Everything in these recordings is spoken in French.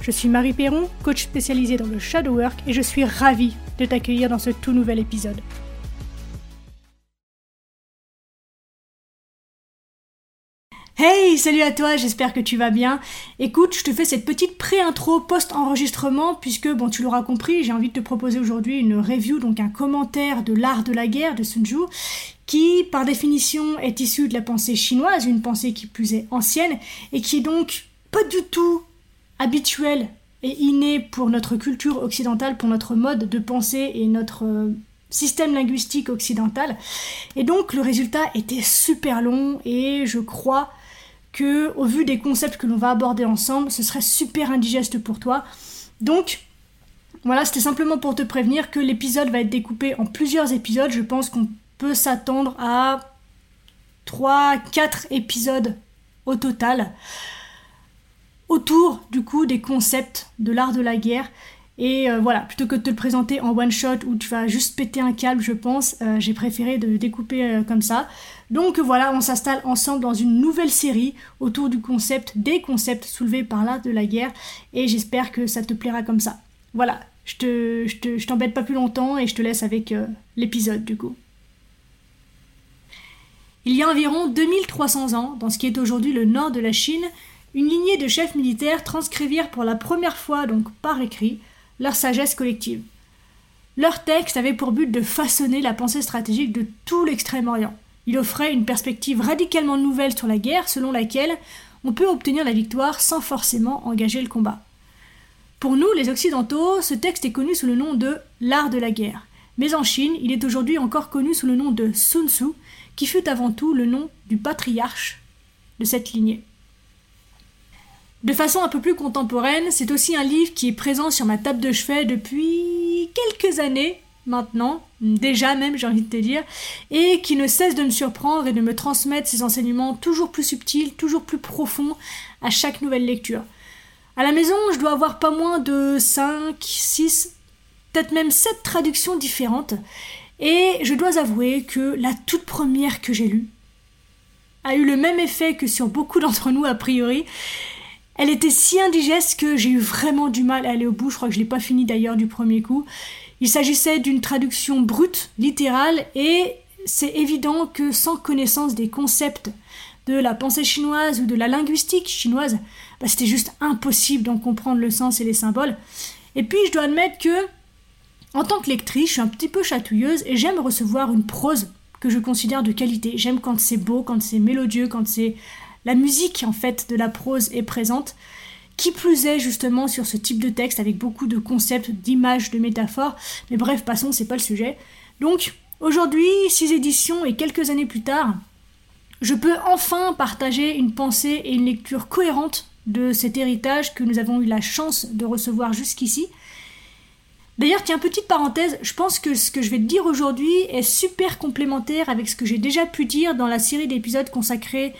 Je suis Marie Perron, coach spécialisée dans le shadow work et je suis ravie de t'accueillir dans ce tout nouvel épisode. Hey, salut à toi, j'espère que tu vas bien. Écoute, je te fais cette petite pré-intro post-enregistrement puisque, bon, tu l'auras compris, j'ai envie de te proposer aujourd'hui une review, donc un commentaire de l'art de la guerre de Sun Tzu, qui, par définition, est issu de la pensée chinoise, une pensée qui plus est ancienne et qui est donc pas du tout habituel et inné pour notre culture occidentale, pour notre mode de pensée et notre euh, système linguistique occidental. Et donc le résultat était super long et je crois que au vu des concepts que l'on va aborder ensemble, ce serait super indigeste pour toi. Donc voilà, c'était simplement pour te prévenir que l'épisode va être découpé en plusieurs épisodes. Je pense qu'on peut s'attendre à 3-4 épisodes au total autour du coup des concepts de l'art de la guerre. Et euh, voilà, plutôt que de te le présenter en one shot où tu vas juste péter un câble, je pense, euh, j'ai préféré de découper euh, comme ça. Donc voilà, on s'installe ensemble dans une nouvelle série autour du concept, des concepts soulevés par l'art de la guerre, et j'espère que ça te plaira comme ça. Voilà, je te, je t'embête pas plus longtemps et je te laisse avec l'épisode du coup. Il y a environ 2300 ans, dans ce qui est aujourd'hui le nord de la Chine, une lignée de chefs militaires transcrivirent pour la première fois, donc par écrit, leur sagesse collective. Leur texte avait pour but de façonner la pensée stratégique de tout l'Extrême-Orient. Il offrait une perspective radicalement nouvelle sur la guerre, selon laquelle on peut obtenir la victoire sans forcément engager le combat. Pour nous, les Occidentaux, ce texte est connu sous le nom de L'art de la guerre. Mais en Chine, il est aujourd'hui encore connu sous le nom de Sun Tzu, qui fut avant tout le nom du patriarche de cette lignée. De façon un peu plus contemporaine, c'est aussi un livre qui est présent sur ma table de chevet depuis quelques années maintenant, déjà même j'ai envie de te dire, et qui ne cesse de me surprendre et de me transmettre ses enseignements toujours plus subtils, toujours plus profonds à chaque nouvelle lecture. À la maison, je dois avoir pas moins de 5, 6, peut-être même 7 traductions différentes, et je dois avouer que la toute première que j'ai lue a eu le même effet que sur beaucoup d'entre nous a priori, elle était si indigeste que j'ai eu vraiment du mal à aller au bout. Je crois que je l'ai pas fini d'ailleurs du premier coup. Il s'agissait d'une traduction brute, littérale, et c'est évident que sans connaissance des concepts de la pensée chinoise ou de la linguistique chinoise, bah, c'était juste impossible d'en comprendre le sens et les symboles. Et puis je dois admettre que, en tant que lectrice, je suis un petit peu chatouilleuse et j'aime recevoir une prose que je considère de qualité. J'aime quand c'est beau, quand c'est mélodieux, quand c'est la musique en fait de la prose est présente. Qui plus est justement sur ce type de texte avec beaucoup de concepts, d'images, de métaphores. Mais bref, passons, c'est pas le sujet. Donc aujourd'hui, six éditions et quelques années plus tard, je peux enfin partager une pensée et une lecture cohérente de cet héritage que nous avons eu la chance de recevoir jusqu'ici. D'ailleurs, tiens, petite parenthèse, je pense que ce que je vais te dire aujourd'hui est super complémentaire avec ce que j'ai déjà pu dire dans la série d'épisodes consacrés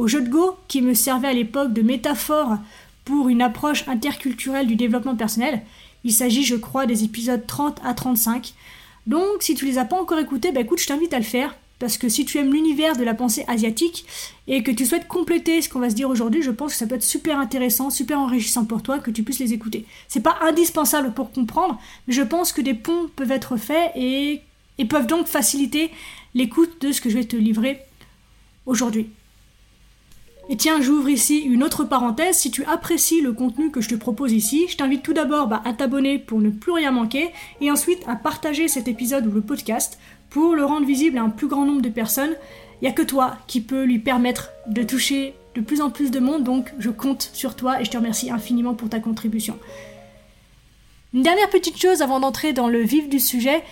au jeu de Go, qui me servait à l'époque de métaphore pour une approche interculturelle du développement personnel. Il s'agit, je crois, des épisodes 30 à 35. Donc, si tu les as pas encore écoutés, bah écoute, je t'invite à le faire. Parce que si tu aimes l'univers de la pensée asiatique et que tu souhaites compléter ce qu'on va se dire aujourd'hui, je pense que ça peut être super intéressant, super enrichissant pour toi que tu puisses les écouter. C'est pas indispensable pour comprendre, mais je pense que des ponts peuvent être faits et, et peuvent donc faciliter l'écoute de ce que je vais te livrer aujourd'hui. Et tiens, j'ouvre ici une autre parenthèse. Si tu apprécies le contenu que je te propose ici, je t'invite tout d'abord bah, à t'abonner pour ne plus rien manquer, et ensuite à partager cet épisode ou le podcast pour le rendre visible à un plus grand nombre de personnes. Il n'y a que toi qui peux lui permettre de toucher de plus en plus de monde, donc je compte sur toi et je te remercie infiniment pour ta contribution. Une dernière petite chose avant d'entrer dans le vif du sujet,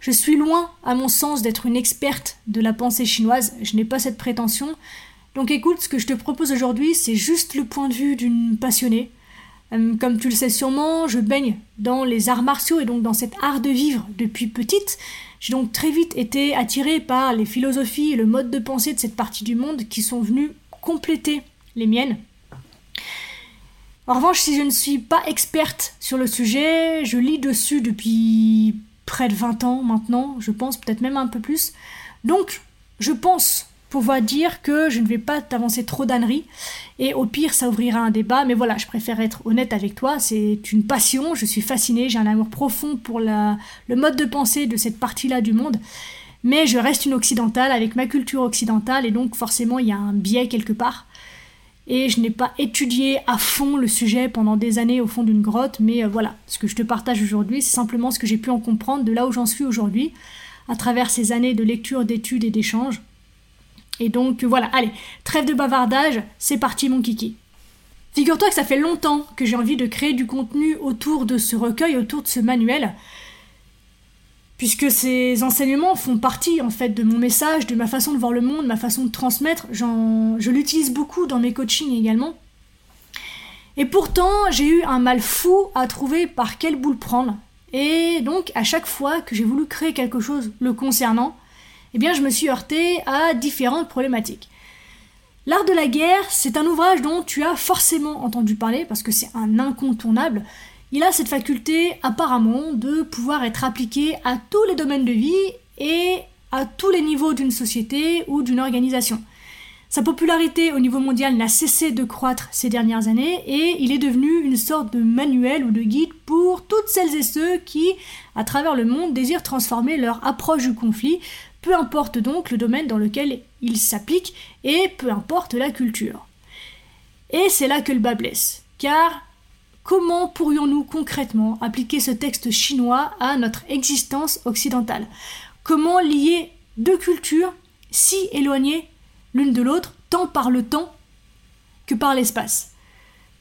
je suis loin, à mon sens, d'être une experte de la pensée chinoise, je n'ai pas cette prétention, donc écoute, ce que je te propose aujourd'hui, c'est juste le point de vue d'une passionnée. Euh, comme tu le sais sûrement, je baigne dans les arts martiaux et donc dans cet art de vivre depuis petite. J'ai donc très vite été attiré par les philosophies et le mode de pensée de cette partie du monde qui sont venus compléter les miennes. En revanche, si je ne suis pas experte sur le sujet, je lis dessus depuis près de 20 ans maintenant, je pense, peut-être même un peu plus. Donc, je pense pouvoir dire que je ne vais pas t'avancer trop d'âneries, et au pire, ça ouvrira un débat, mais voilà, je préfère être honnête avec toi, c'est une passion, je suis fascinée, j'ai un amour profond pour le mode de pensée de cette partie-là du monde, mais je reste une occidentale avec ma culture occidentale, et donc forcément, il y a un biais quelque part. Et je n'ai pas étudié à fond le sujet pendant des années au fond d'une grotte, mais euh, voilà, ce que je te partage aujourd'hui, c'est simplement ce que j'ai pu en comprendre de là où j'en suis aujourd'hui, à travers ces années de lecture, d'études et d'échanges. Et donc voilà, allez, trêve de bavardage, c'est parti mon kiki. Figure-toi que ça fait longtemps que j'ai envie de créer du contenu autour de ce recueil, autour de ce manuel, puisque ces enseignements font partie en fait de mon message, de ma façon de voir le monde, ma façon de transmettre. Je l'utilise beaucoup dans mes coachings également. Et pourtant, j'ai eu un mal fou à trouver par quelle boule prendre. Et donc, à chaque fois que j'ai voulu créer quelque chose le concernant, eh bien, je me suis heurté à différentes problématiques. L'art de la guerre, c'est un ouvrage dont tu as forcément entendu parler parce que c'est un incontournable il a cette faculté apparemment de pouvoir être appliqué à tous les domaines de vie et à tous les niveaux d'une société ou d'une organisation. Sa popularité au niveau mondial n'a cessé de croître ces dernières années et il est devenu une sorte de manuel ou de guide pour toutes celles et ceux qui, à travers le monde, désirent transformer leur approche du conflit, peu importe donc le domaine dans lequel il s'applique et peu importe la culture. Et c'est là que le bas blesse, car Comment pourrions-nous concrètement appliquer ce texte chinois à notre existence occidentale? Comment lier deux cultures si éloignées l'une de l'autre, tant par le temps que par l'espace?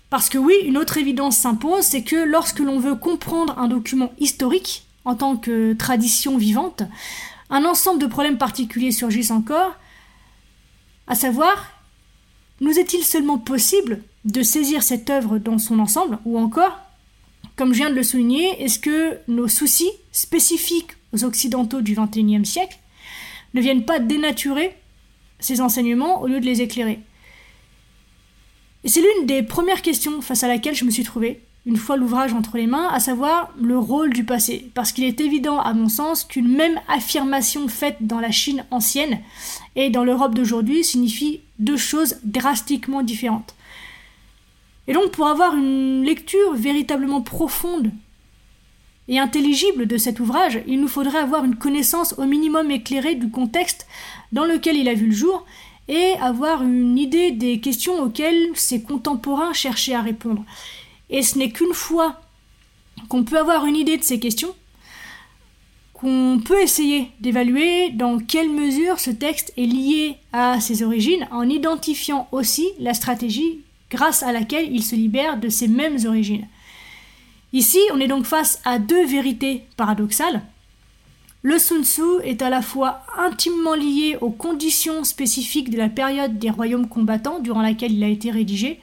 Parce que oui, une autre évidence s'impose, c'est que lorsque l'on veut comprendre un document historique en tant que tradition vivante, un ensemble de problèmes particuliers surgissent encore, à savoir, nous est-il seulement possible de saisir cette œuvre dans son ensemble, ou encore, comme je viens de le souligner, est-ce que nos soucis spécifiques aux Occidentaux du XXIe siècle ne viennent pas dénaturer ces enseignements au lieu de les éclairer? Et c'est l'une des premières questions face à laquelle je me suis trouvé, une fois l'ouvrage entre les mains, à savoir le rôle du passé. Parce qu'il est évident, à mon sens, qu'une même affirmation faite dans la Chine ancienne et dans l'Europe d'aujourd'hui signifie deux choses drastiquement différentes. Et donc pour avoir une lecture véritablement profonde et intelligible de cet ouvrage, il nous faudrait avoir une connaissance au minimum éclairée du contexte dans lequel il a vu le jour et avoir une idée des questions auxquelles ses contemporains cherchaient à répondre. Et ce n'est qu'une fois qu'on peut avoir une idée de ces questions, qu'on peut essayer d'évaluer dans quelle mesure ce texte est lié à ses origines en identifiant aussi la stratégie grâce à laquelle il se libère de ses mêmes origines. Ici, on est donc face à deux vérités paradoxales. Le Sun Tzu est à la fois intimement lié aux conditions spécifiques de la période des royaumes combattants durant laquelle il a été rédigé,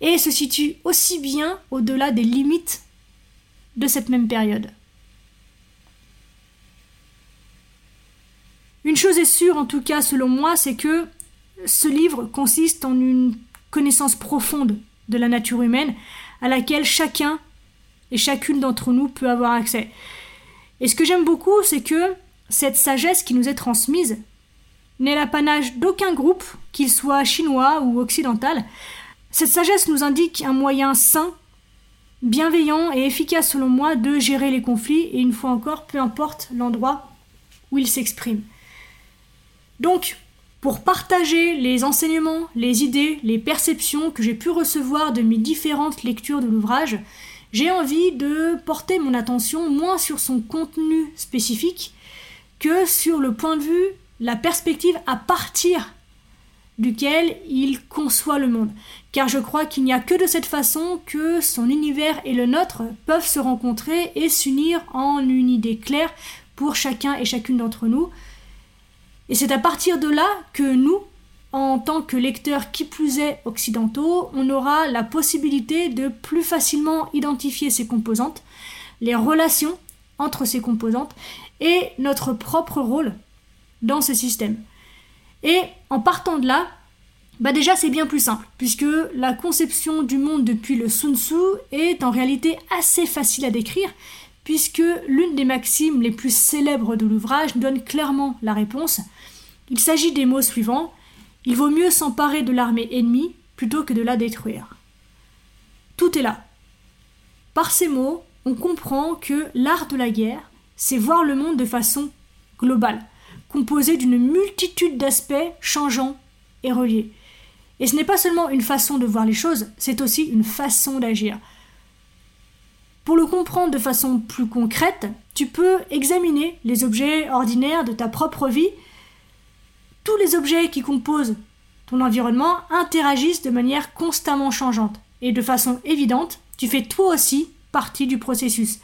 et se situe aussi bien au-delà des limites de cette même période. Une chose est sûre, en tout cas selon moi, c'est que ce livre consiste en une connaissance profonde de la nature humaine à laquelle chacun et chacune d'entre nous peut avoir accès. Et ce que j'aime beaucoup, c'est que cette sagesse qui nous est transmise n'est l'apanage d'aucun groupe, qu'il soit chinois ou occidental. Cette sagesse nous indique un moyen sain, bienveillant et efficace selon moi de gérer les conflits, et une fois encore, peu importe l'endroit où ils s'expriment. Donc, pour partager les enseignements, les idées, les perceptions que j'ai pu recevoir de mes différentes lectures de l'ouvrage, j'ai envie de porter mon attention moins sur son contenu spécifique que sur le point de vue, la perspective à partir duquel il conçoit le monde. Car je crois qu'il n'y a que de cette façon que son univers et le nôtre peuvent se rencontrer et s'unir en une idée claire pour chacun et chacune d'entre nous, et c'est à partir de là que nous, en tant que lecteurs qui plus est occidentaux, on aura la possibilité de plus facilement identifier ces composantes, les relations entre ces composantes, et notre propre rôle dans ce système. Et en partant de là, bah déjà c'est bien plus simple, puisque la conception du monde depuis le Sun Tzu est en réalité assez facile à décrire, puisque l'une des maximes les plus célèbres de l'ouvrage donne clairement la réponse. Il s'agit des mots suivants Il vaut mieux s'emparer de l'armée ennemie plutôt que de la détruire. Tout est là. Par ces mots, on comprend que l'art de la guerre, c'est voir le monde de façon globale, composé d'une multitude d'aspects changeants et reliés. Et ce n'est pas seulement une façon de voir les choses, c'est aussi une façon d'agir. Pour le comprendre de façon plus concrète, tu peux examiner les objets ordinaires de ta propre vie. Tous les objets qui composent ton environnement interagissent de manière constamment changeante. Et de façon évidente, tu fais toi aussi partie du processus.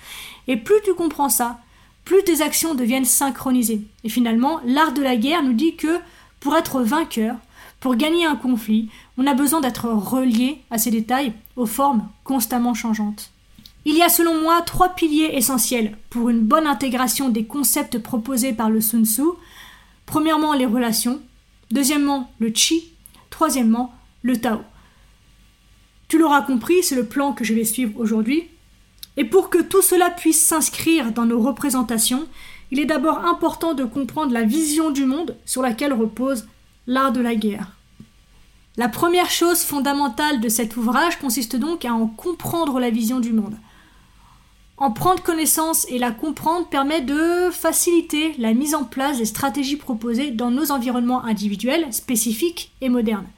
Et plus tu comprends ça, plus tes actions deviennent synchronisées. Et finalement, l'art de la guerre nous dit que pour être vainqueur, pour gagner un conflit, on a besoin d'être relié à ces détails, aux formes constamment changeantes. Il y a selon moi trois piliers essentiels pour une bonne intégration des concepts proposés par le Sun Tzu. Premièrement, les relations. Deuxièmement, le Qi. Troisièmement, le Tao. Tu l'auras compris, c'est le plan que je vais suivre aujourd'hui. Et pour que tout cela puisse s'inscrire dans nos représentations, il est d'abord important de comprendre la vision du monde sur laquelle repose l'art de la guerre. La première chose fondamentale de cet ouvrage consiste donc à en comprendre la vision du monde. En prendre connaissance et la comprendre permet de faciliter la mise en place des stratégies proposées dans nos environnements individuels, spécifiques et modernes.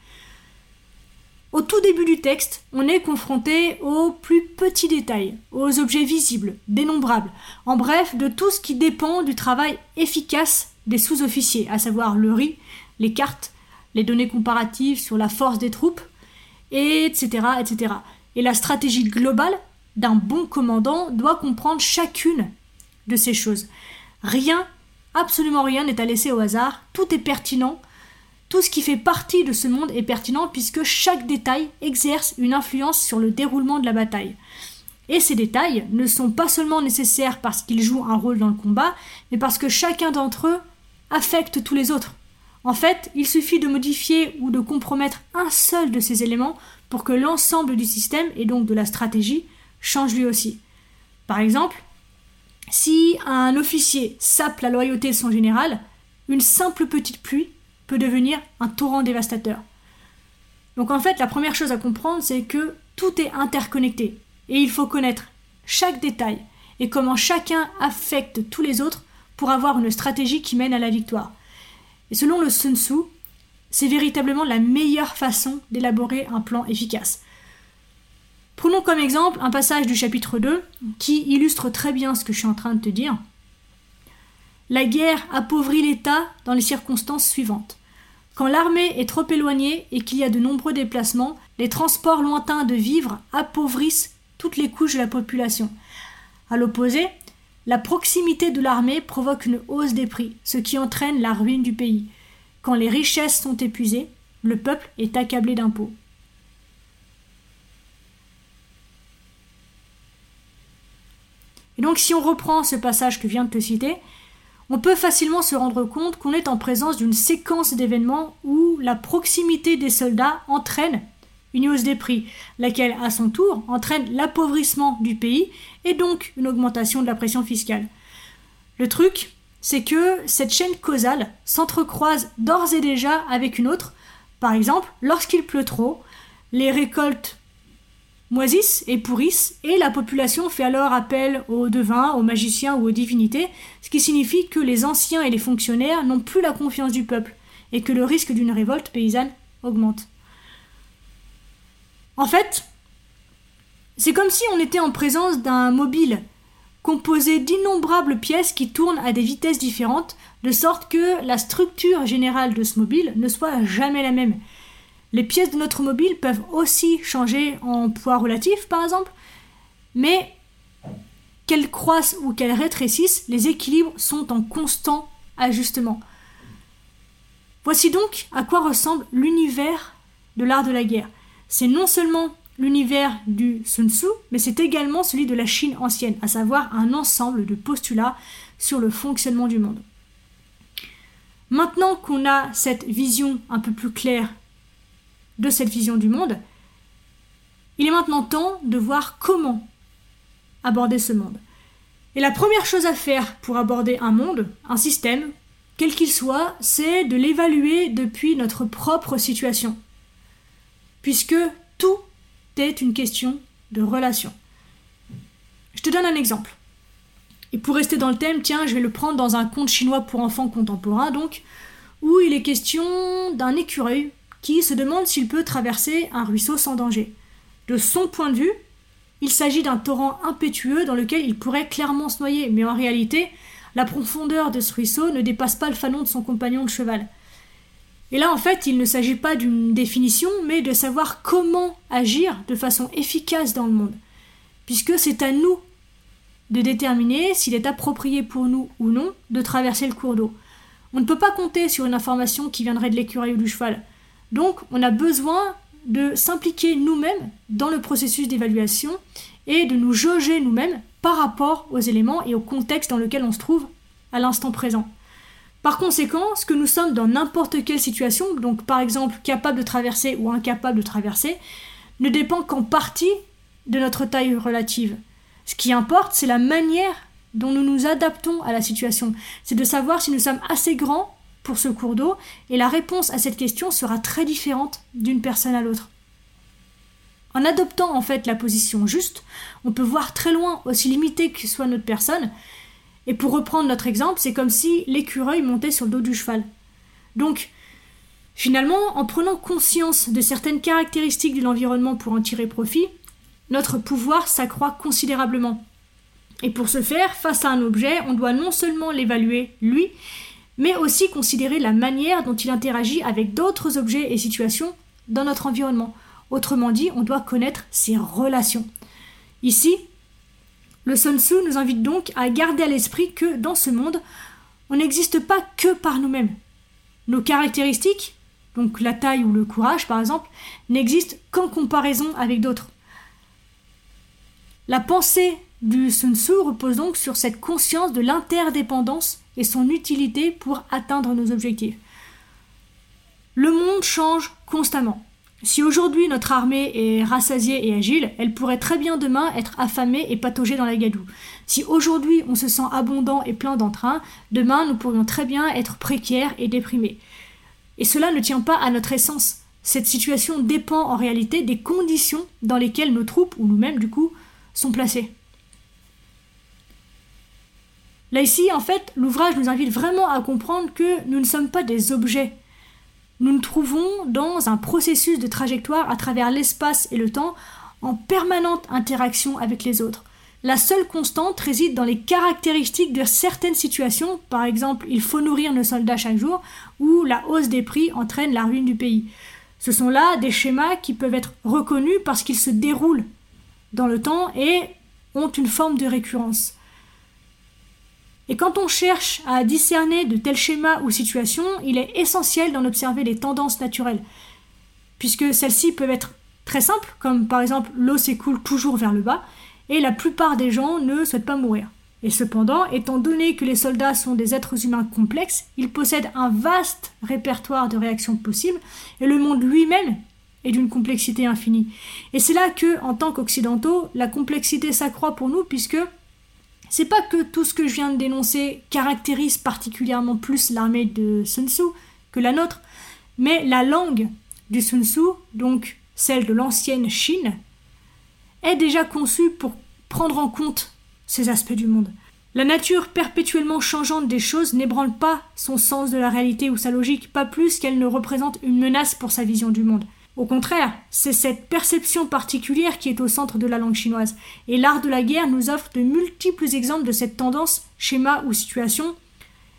Au tout début du texte, on est confronté aux plus petits détails, aux objets visibles, dénombrables, en bref, de tout ce qui dépend du travail efficace des sous-officiers, à savoir le riz, les cartes, les données comparatives sur la force des troupes, etc., etc. Et la stratégie globale d'un bon commandant doit comprendre chacune de ces choses. Rien, absolument rien n'est à laisser au hasard, tout est pertinent, tout ce qui fait partie de ce monde est pertinent puisque chaque détail exerce une influence sur le déroulement de la bataille. Et ces détails ne sont pas seulement nécessaires parce qu'ils jouent un rôle dans le combat, mais parce que chacun d'entre eux affecte tous les autres. En fait, il suffit de modifier ou de compromettre un seul de ces éléments pour que l'ensemble du système et donc de la stratégie change lui aussi. Par exemple, si un officier sape la loyauté de son général, une simple petite pluie peut devenir un torrent dévastateur. Donc en fait, la première chose à comprendre, c'est que tout est interconnecté et il faut connaître chaque détail et comment chacun affecte tous les autres pour avoir une stratégie qui mène à la victoire. Et selon le Sun Tzu, c'est véritablement la meilleure façon d'élaborer un plan efficace. Prenons comme exemple un passage du chapitre 2 qui illustre très bien ce que je suis en train de te dire. La guerre appauvrit l'État dans les circonstances suivantes. Quand l'armée est trop éloignée et qu'il y a de nombreux déplacements, les transports lointains de vivres appauvrissent toutes les couches de la population. À l'opposé, la proximité de l'armée provoque une hausse des prix, ce qui entraîne la ruine du pays. Quand les richesses sont épuisées, le peuple est accablé d'impôts. Et donc si on reprend ce passage que je viens de te citer, on peut facilement se rendre compte qu'on est en présence d'une séquence d'événements où la proximité des soldats entraîne une hausse des prix, laquelle à son tour entraîne l'appauvrissement du pays et donc une augmentation de la pression fiscale. Le truc, c'est que cette chaîne causale s'entrecroise d'ores et déjà avec une autre. Par exemple, lorsqu'il pleut trop, les récoltes moisissent et pourrissent, et la population fait alors appel aux devins, aux magiciens ou aux divinités, ce qui signifie que les anciens et les fonctionnaires n'ont plus la confiance du peuple, et que le risque d'une révolte paysanne augmente. En fait, c'est comme si on était en présence d'un mobile composé d'innombrables pièces qui tournent à des vitesses différentes, de sorte que la structure générale de ce mobile ne soit jamais la même. Les pièces de notre mobile peuvent aussi changer en poids relatif, par exemple, mais qu'elles croissent ou qu'elles rétrécissent, les équilibres sont en constant ajustement. Voici donc à quoi ressemble l'univers de l'art de la guerre c'est non seulement l'univers du Sun Tzu, mais c'est également celui de la Chine ancienne, à savoir un ensemble de postulats sur le fonctionnement du monde. Maintenant qu'on a cette vision un peu plus claire de cette vision du monde, il est maintenant temps de voir comment aborder ce monde. Et la première chose à faire pour aborder un monde, un système, quel qu'il soit, c'est de l'évaluer depuis notre propre situation. Puisque tout est une question de relation. Je te donne un exemple. Et pour rester dans le thème, tiens, je vais le prendre dans un conte chinois pour enfants contemporains, donc, où il est question d'un écureuil qui se demande s'il peut traverser un ruisseau sans danger. De son point de vue, il s'agit d'un torrent impétueux dans lequel il pourrait clairement se noyer, mais en réalité, la profondeur de ce ruisseau ne dépasse pas le fanon de son compagnon de cheval. Et là, en fait, il ne s'agit pas d'une définition, mais de savoir comment agir de façon efficace dans le monde. Puisque c'est à nous de déterminer s'il est approprié pour nous ou non de traverser le cours d'eau. On ne peut pas compter sur une information qui viendrait de l'écureuil ou du cheval. Donc, on a besoin de s'impliquer nous-mêmes dans le processus d'évaluation et de nous jauger nous-mêmes par rapport aux éléments et au contexte dans lequel on se trouve à l'instant présent. Par conséquent, ce que nous sommes dans n'importe quelle situation, donc par exemple capable de traverser ou incapable de traverser, ne dépend qu'en partie de notre taille relative. Ce qui importe, c'est la manière dont nous nous adaptons à la situation. C'est de savoir si nous sommes assez grands pour ce cours d'eau et la réponse à cette question sera très différente d'une personne à l'autre. En adoptant en fait la position juste, on peut voir très loin, aussi limité que soit notre personne. Et pour reprendre notre exemple, c'est comme si l'écureuil montait sur le dos du cheval. Donc, finalement, en prenant conscience de certaines caractéristiques de l'environnement pour en tirer profit, notre pouvoir s'accroît considérablement. Et pour ce faire, face à un objet, on doit non seulement l'évaluer lui, mais aussi considérer la manière dont il interagit avec d'autres objets et situations dans notre environnement. Autrement dit, on doit connaître ses relations. Ici, le Sun Tzu nous invite donc à garder à l'esprit que dans ce monde, on n'existe pas que par nous-mêmes. Nos caractéristiques, donc la taille ou le courage par exemple, n'existent qu'en comparaison avec d'autres. La pensée du Sun Tzu repose donc sur cette conscience de l'interdépendance et son utilité pour atteindre nos objectifs. Le monde change constamment. Si aujourd'hui notre armée est rassasiée et agile, elle pourrait très bien demain être affamée et pataugée dans la gadoue. Si aujourd'hui on se sent abondant et plein d'entrain, demain nous pourrions très bien être précaires et déprimés. Et cela ne tient pas à notre essence. Cette situation dépend en réalité des conditions dans lesquelles nos troupes, ou nous-mêmes du coup, sont placés. Là ici, en fait, l'ouvrage nous invite vraiment à comprendre que nous ne sommes pas des objets. Nous nous trouvons dans un processus de trajectoire à travers l'espace et le temps en permanente interaction avec les autres. La seule constante réside dans les caractéristiques de certaines situations, par exemple il faut nourrir nos soldats chaque jour, ou la hausse des prix entraîne la ruine du pays. Ce sont là des schémas qui peuvent être reconnus parce qu'ils se déroulent dans le temps et ont une forme de récurrence. Et quand on cherche à discerner de tels schémas ou situations, il est essentiel d'en observer les tendances naturelles, puisque celles-ci peuvent être très simples, comme par exemple l'eau s'écoule toujours vers le bas, et la plupart des gens ne souhaitent pas mourir. Et cependant, étant donné que les soldats sont des êtres humains complexes, ils possèdent un vaste répertoire de réactions possibles, et le monde lui-même est d'une complexité infinie. Et c'est là que, en tant qu'occidentaux, la complexité s'accroît pour nous, puisque c'est pas que tout ce que je viens de dénoncer caractérise particulièrement plus l'armée de Sun Tzu que la nôtre, mais la langue du Sun Tzu, donc celle de l'ancienne Chine, est déjà conçue pour prendre en compte ces aspects du monde. La nature perpétuellement changeante des choses n'ébranle pas son sens de la réalité ou sa logique, pas plus qu'elle ne représente une menace pour sa vision du monde. Au contraire, c'est cette perception particulière qui est au centre de la langue chinoise, et l'art de la guerre nous offre de multiples exemples de cette tendance, schéma ou situation,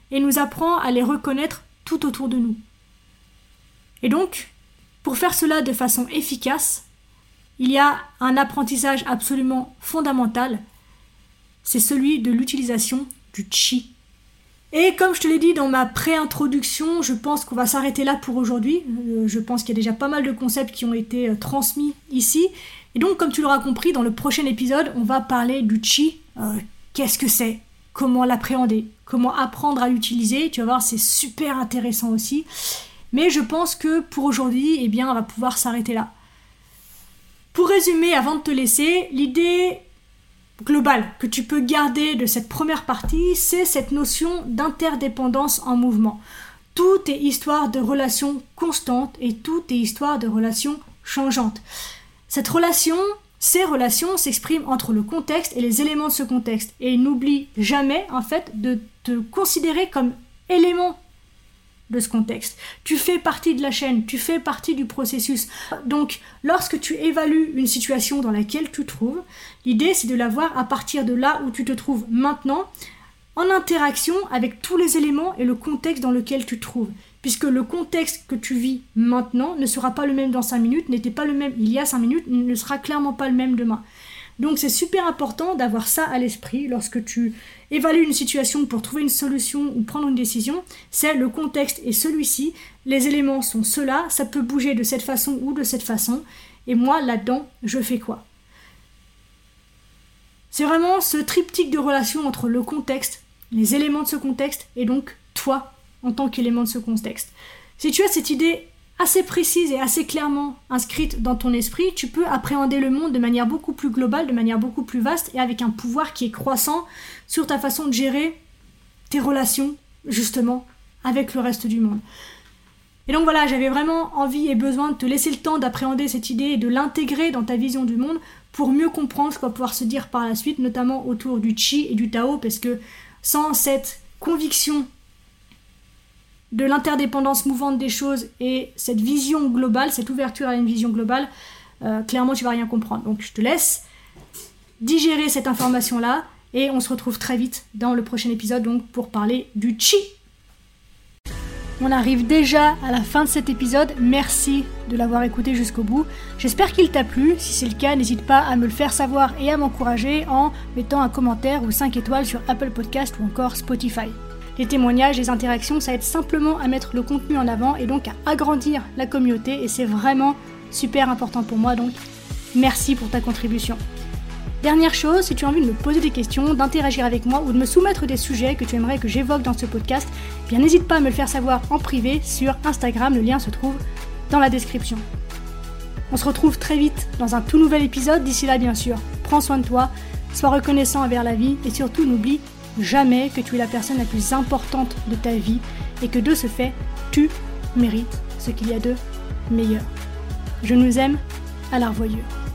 et nous apprend à les reconnaître tout autour de nous. Et donc, pour faire cela de façon efficace, il y a un apprentissage absolument fondamental, c'est celui de l'utilisation du chi. Et comme je te l'ai dit dans ma pré-introduction, je pense qu'on va s'arrêter là pour aujourd'hui. Euh, je pense qu'il y a déjà pas mal de concepts qui ont été euh, transmis ici. Et donc, comme tu l'auras compris, dans le prochain épisode, on va parler du chi. Euh, qu'est-ce que c'est? Comment l'appréhender, comment apprendre à l'utiliser? Tu vas voir, c'est super intéressant aussi. Mais je pense que pour aujourd'hui, eh bien, on va pouvoir s'arrêter là. Pour résumer, avant de te laisser, l'idée globale que tu peux garder de cette première partie, c'est cette notion d'interdépendance en mouvement. Tout est histoire de relations constantes et tout est histoire de relations changeantes. Cette relation, ces relations s'expriment entre le contexte et les éléments de ce contexte. Et n'oublie jamais, en fait, de te considérer comme élément de ce contexte. Tu fais partie de la chaîne, tu fais partie du processus. Donc, lorsque tu évalues une situation dans laquelle tu te trouves, l'idée c'est de la voir à partir de là où tu te trouves maintenant, en interaction avec tous les éléments et le contexte dans lequel tu te trouves. Puisque le contexte que tu vis maintenant ne sera pas le même dans 5 minutes, n'était pas le même il y a 5 minutes, ne sera clairement pas le même demain. Donc c'est super important d'avoir ça à l'esprit lorsque tu évalues une situation pour trouver une solution ou prendre une décision. C'est le contexte et celui-ci, les éléments sont ceux-là, ça peut bouger de cette façon ou de cette façon, et moi là-dedans, je fais quoi? C'est vraiment ce triptyque de relation entre le contexte, les éléments de ce contexte et donc toi en tant qu'élément de ce contexte. Si tu as cette idée assez précise et assez clairement inscrite dans ton esprit, tu peux appréhender le monde de manière beaucoup plus globale, de manière beaucoup plus vaste et avec un pouvoir qui est croissant sur ta façon de gérer tes relations, justement, avec le reste du monde. Et donc voilà, j'avais vraiment envie et besoin de te laisser le temps d'appréhender cette idée et de l'intégrer dans ta vision du monde pour mieux comprendre ce qu'on va pouvoir se dire par la suite, notamment autour du chi et du tao, parce que sans cette conviction de l'interdépendance mouvante des choses et cette vision globale, cette ouverture à une vision globale, euh, clairement tu vas rien comprendre. Donc je te laisse digérer cette information-là et on se retrouve très vite dans le prochain épisode donc pour parler du chi. On arrive déjà à la fin de cet épisode. Merci de l'avoir écouté jusqu'au bout. J'espère qu'il t'a plu. Si c'est le cas, n'hésite pas à me le faire savoir et à m'encourager en mettant un commentaire ou 5 étoiles sur Apple Podcast ou encore Spotify. Les témoignages, les interactions, ça aide simplement à mettre le contenu en avant et donc à agrandir la communauté et c'est vraiment super important pour moi donc merci pour ta contribution. Dernière chose, si tu as envie de me poser des questions, d'interagir avec moi ou de me soumettre des sujets que tu aimerais que j'évoque dans ce podcast, eh bien n'hésite pas à me le faire savoir en privé sur Instagram, le lien se trouve dans la description. On se retrouve très vite dans un tout nouvel épisode, d'ici là bien sûr, prends soin de toi, sois reconnaissant envers la vie et surtout n'oublie jamais que tu es la personne la plus importante de ta vie et que de ce fait, tu mérites ce qu'il y a de meilleur. Je nous aime à la revoyure.